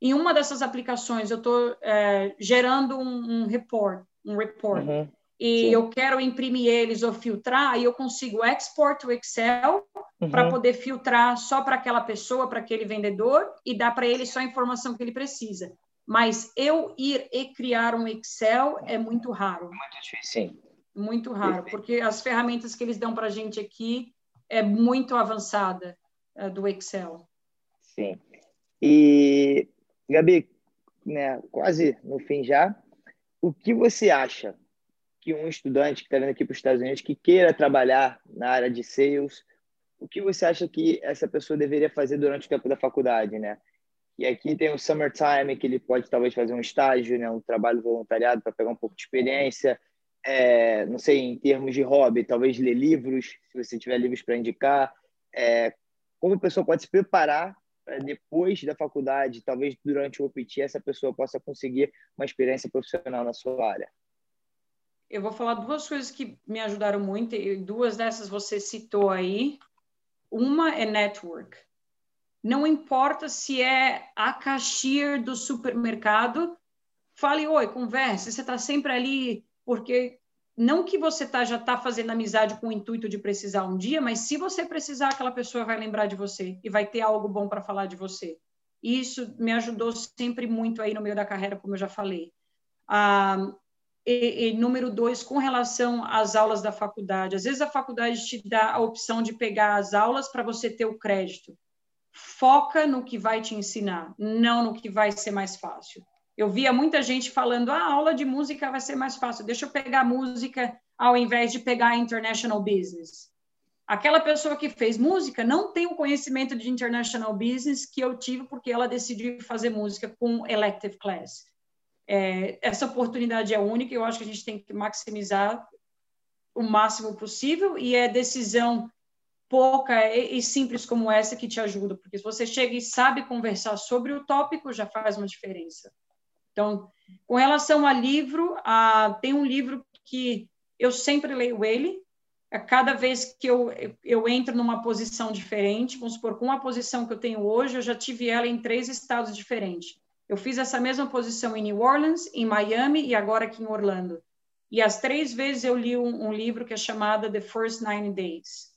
em uma dessas aplicações, eu estou é, gerando um, um report, um report. Uhum. E Sim. eu quero imprimir eles ou filtrar, aí eu consigo export o Excel uhum. para poder filtrar só para aquela pessoa, para aquele vendedor, e dar para ele só a informação que ele precisa. Mas eu ir e criar um Excel é muito raro. Muito difícil, sim. Muito raro, porque as ferramentas que eles dão para a gente aqui é muito avançada é, do Excel. Sim. E Gabi, né, quase no fim já, o que você acha que um estudante que está vindo aqui para os Estados Unidos, que queira trabalhar na área de sales, o que você acha que essa pessoa deveria fazer durante o tempo da faculdade, né? E aqui tem o summertime, que ele pode talvez fazer um estágio, né, um trabalho voluntariado para pegar um pouco de experiência. É, não sei, em termos de hobby, talvez ler livros, se você tiver livros para indicar. É, como a pessoa pode se preparar depois da faculdade, talvez durante o OPT, essa pessoa possa conseguir uma experiência profissional na sua área? Eu vou falar duas coisas que me ajudaram muito, e duas dessas você citou aí. Uma é network. Não importa se é a cashier do supermercado, fale oi, converse, você está sempre ali, porque não que você tá, já está fazendo amizade com o intuito de precisar um dia, mas se você precisar, aquela pessoa vai lembrar de você e vai ter algo bom para falar de você. E isso me ajudou sempre muito aí no meio da carreira, como eu já falei. Ah, e, e, número dois, com relação às aulas da faculdade. Às vezes a faculdade te dá a opção de pegar as aulas para você ter o crédito. Foca no que vai te ensinar, não no que vai ser mais fácil. Eu via muita gente falando: ah, a aula de música vai ser mais fácil, deixa eu pegar música ao invés de pegar international business. Aquela pessoa que fez música não tem o conhecimento de international business que eu tive porque ela decidiu fazer música com elective class. É, essa oportunidade é única, eu acho que a gente tem que maximizar o máximo possível e é decisão pouca e, simples como essa que te ajuda, porque se você chega e sabe conversar sobre o tópico, já faz uma diferença. Então, com relação a livro, a, tem um livro que eu sempre leio ele, a cada vez que eu, eu entro numa posição diferente, vamos supor, com a posição que eu tenho hoje, eu já tive ela em três estados diferentes. Eu fiz essa mesma posição em New Orleans, em Miami e agora aqui em Orlando. E as três vezes eu li um, um livro que é chamado The First Nine Days.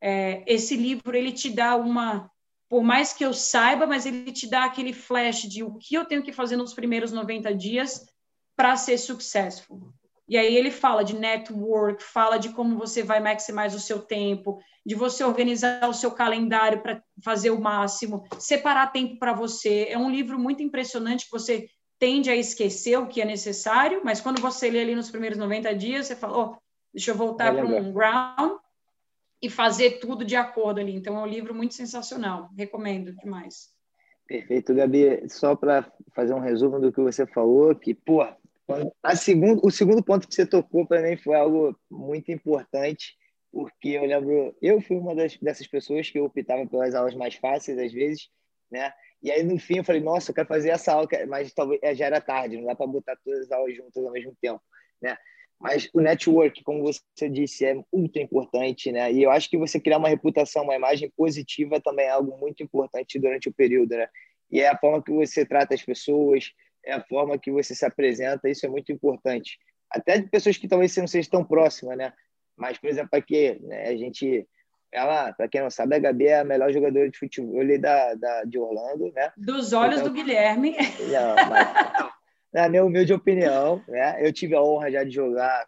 É, esse livro ele te dá uma por mais que eu saiba, mas ele te dá aquele flash de o que eu tenho que fazer nos primeiros 90 dias para ser successful. E aí ele fala de network, fala de como você vai maximizar o seu tempo, de você organizar o seu calendário para fazer o máximo, separar tempo para você. É um livro muito impressionante que você tende a esquecer o que é necessário, mas quando você lê ali nos primeiros 90 dias, você fala, oh, deixa eu voltar para um ground e fazer tudo de acordo ali. Então, é um livro muito sensacional. Recomendo demais. Perfeito, Gabi. Só para fazer um resumo do que você falou, que, pô, a segundo, o segundo ponto que você tocou para mim foi algo muito importante, porque eu lembro, eu fui uma das, dessas pessoas que optava pelas aulas mais fáceis, às vezes, né? E aí, no fim, eu falei, nossa, eu quero fazer essa aula, mas talvez é, já era tarde, não dá para botar todas as aulas juntas ao mesmo tempo, né? Mas o network, como você disse, é muito importante, né? E eu acho que você criar uma reputação, uma imagem positiva também é algo muito importante durante o período, né? E é a forma que você trata as pessoas, é a forma que você se apresenta, isso é muito importante. Até de pessoas que talvez você não seja tão próxima, né? Mas, por exemplo, aqui, né, a gente ela, para quem não sabe, a Gabi é a melhor jogadora de futebol da, da, de Orlando, né? Dos olhos então, do Guilherme. Não, mas, na minha humilde opinião, né? Eu tive a honra já de jogar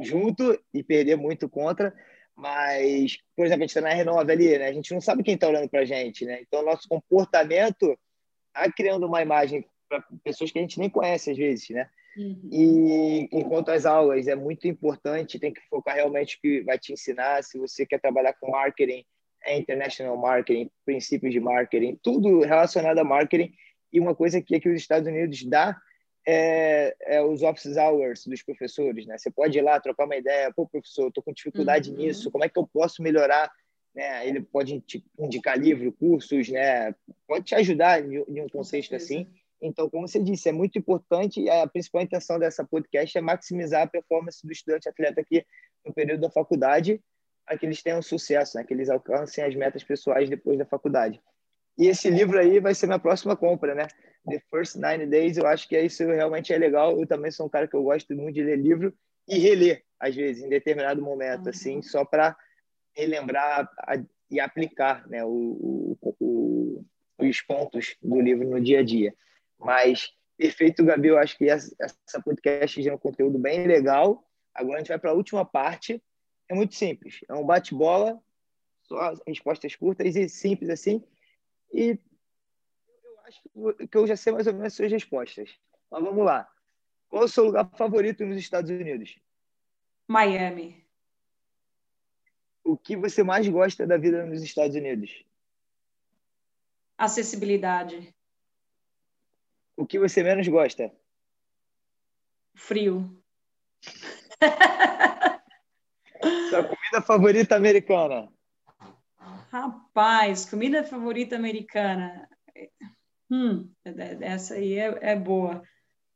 junto e perder muito contra, mas, por exemplo, a gente está na Renova ali, né? A gente não sabe quem está olhando para a gente, né? Então, nosso comportamento está criando uma imagem para pessoas que a gente nem conhece às vezes, né? Uhum. E enquanto as aulas é muito importante, tem que focar realmente que vai te ensinar. Se você quer trabalhar com marketing, é international marketing, princípios de marketing, tudo relacionado a marketing e uma coisa que aqui os Estados Unidos dá é, é, os office hours dos professores, né? Você pode ir lá trocar uma ideia, pô, professor, estou com dificuldade uhum. nisso, como é que eu posso melhorar? Né? Ele pode te indicar livro, cursos, né? Pode te ajudar em, em um contexto assim. Então, como você disse, é muito importante. A principal intenção dessa podcast é maximizar a performance do estudante atleta aqui no período da faculdade, para que eles tenham sucesso, né? que eles alcancem as metas pessoais depois da faculdade. E esse livro aí vai ser minha próxima compra, né? The First Nine Days, eu acho que isso realmente é legal. Eu também sou um cara que eu gosto muito de ler livro e reler, às vezes, em determinado momento, assim, uhum. só para relembrar e aplicar né, o, o, o, os pontos do livro no dia a dia. Mas, perfeito, Gabi, eu acho que essa, essa podcast é um conteúdo bem legal. Agora a gente vai para a última parte. É muito simples. É um bate-bola, só respostas curtas e simples assim. E eu acho que eu já sei mais ou menos as suas respostas. Mas vamos lá. Qual é o seu lugar favorito nos Estados Unidos? Miami. O que você mais gosta da vida nos Estados Unidos? Acessibilidade. O que você menos gosta? Frio. Sua comida favorita americana? Rapaz, comida favorita americana. Hum, essa aí é, é boa.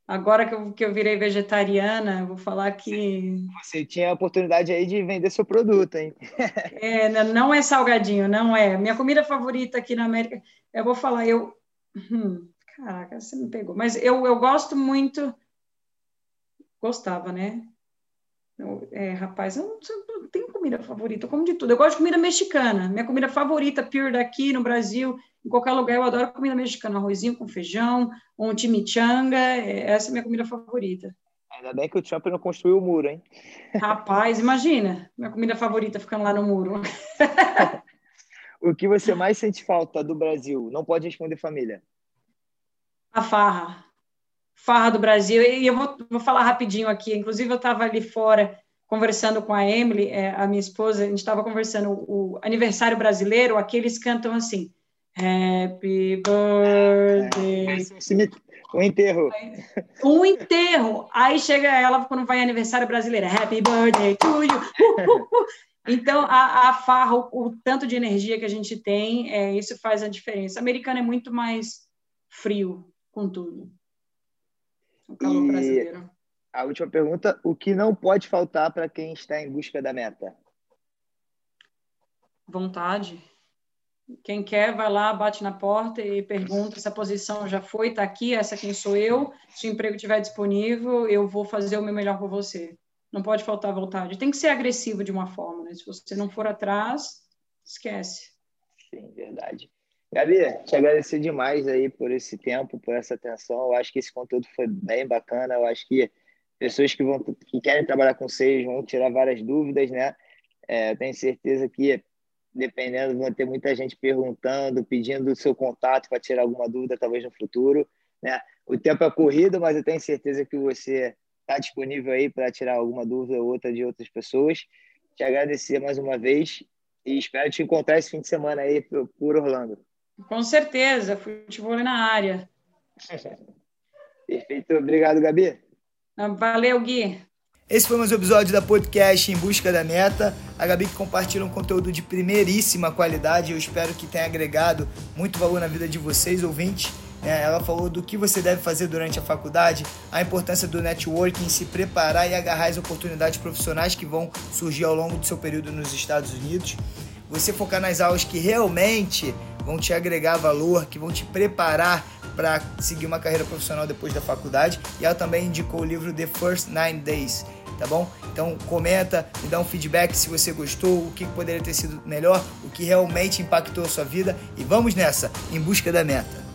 Agora que eu, que eu virei vegetariana, vou falar que. Você tinha a oportunidade aí de vender seu produto, hein? é, não é salgadinho, não é. Minha comida favorita aqui na América, eu vou falar, eu. Hum, caraca, você me pegou. Mas eu, eu gosto muito. Gostava, né? é, rapaz, eu não, eu não, tenho comida favorita, eu como de tudo. Eu gosto de comida mexicana. Minha comida favorita, pure daqui no Brasil, em qualquer lugar, eu adoro comida mexicana. Arrozinho com feijão, um chimichanga, é, essa é a minha comida favorita. Ainda bem que o Trump não construiu o muro, hein? Rapaz, imagina, minha comida favorita ficando lá no muro. o que você mais sente falta do Brasil? Não pode responder família. A farra farra do Brasil. E eu vou, vou falar rapidinho aqui. Inclusive, eu estava ali fora conversando com a Emily, é, a minha esposa, a gente estava conversando o aniversário brasileiro, aqui eles cantam assim, Happy Birthday. Um enterro. Um enterro. Aí chega ela quando vai aniversário brasileiro, Happy Birthday to you. Uh, uh, uh. Então, a, a farra, o, o, tanto de energia que a gente tem, é, isso faz a diferença. O americano é muito mais frio com tudo. O calor e brasileiro. A última pergunta: o que não pode faltar para quem está em busca da meta? Vontade. Quem quer, vai lá, bate na porta e pergunta se a posição já foi, está aqui, essa quem sou eu. Se o emprego estiver disponível, eu vou fazer o meu melhor por você. Não pode faltar vontade. Tem que ser agressivo de uma forma, né? Se você não for atrás, esquece. Sim, verdade. Gabi, te agradecer demais aí por esse tempo, por essa atenção. Eu acho que esse conteúdo foi bem bacana. Eu acho que pessoas que vão que querem trabalhar com vocês vão tirar várias dúvidas, né? É, tenho certeza que dependendo vão ter muita gente perguntando, pedindo o seu contato para tirar alguma dúvida, talvez no futuro, né? O tempo é corrido, mas eu tenho certeza que você está disponível aí para tirar alguma dúvida ou outra de outras pessoas. Te agradecer mais uma vez e espero te encontrar esse fim de semana aí por Orlando. Com certeza, futebol na área. Perfeito, obrigado, Gabi. Valeu, Gui. Esse foi mais um episódio da podcast Em Busca da Meta. A Gabi que compartilha um conteúdo de primeiríssima qualidade. Eu espero que tenha agregado muito valor na vida de vocês, ouvintes. É, ela falou do que você deve fazer durante a faculdade, a importância do networking, se preparar e agarrar as oportunidades profissionais que vão surgir ao longo do seu período nos Estados Unidos. Você focar nas aulas que realmente vão te agregar valor, que vão te preparar para seguir uma carreira profissional depois da faculdade. E ela também indicou o livro The First Nine Days, tá bom? Então comenta, me dá um feedback se você gostou, o que poderia ter sido melhor, o que realmente impactou a sua vida e vamos nessa, em busca da meta.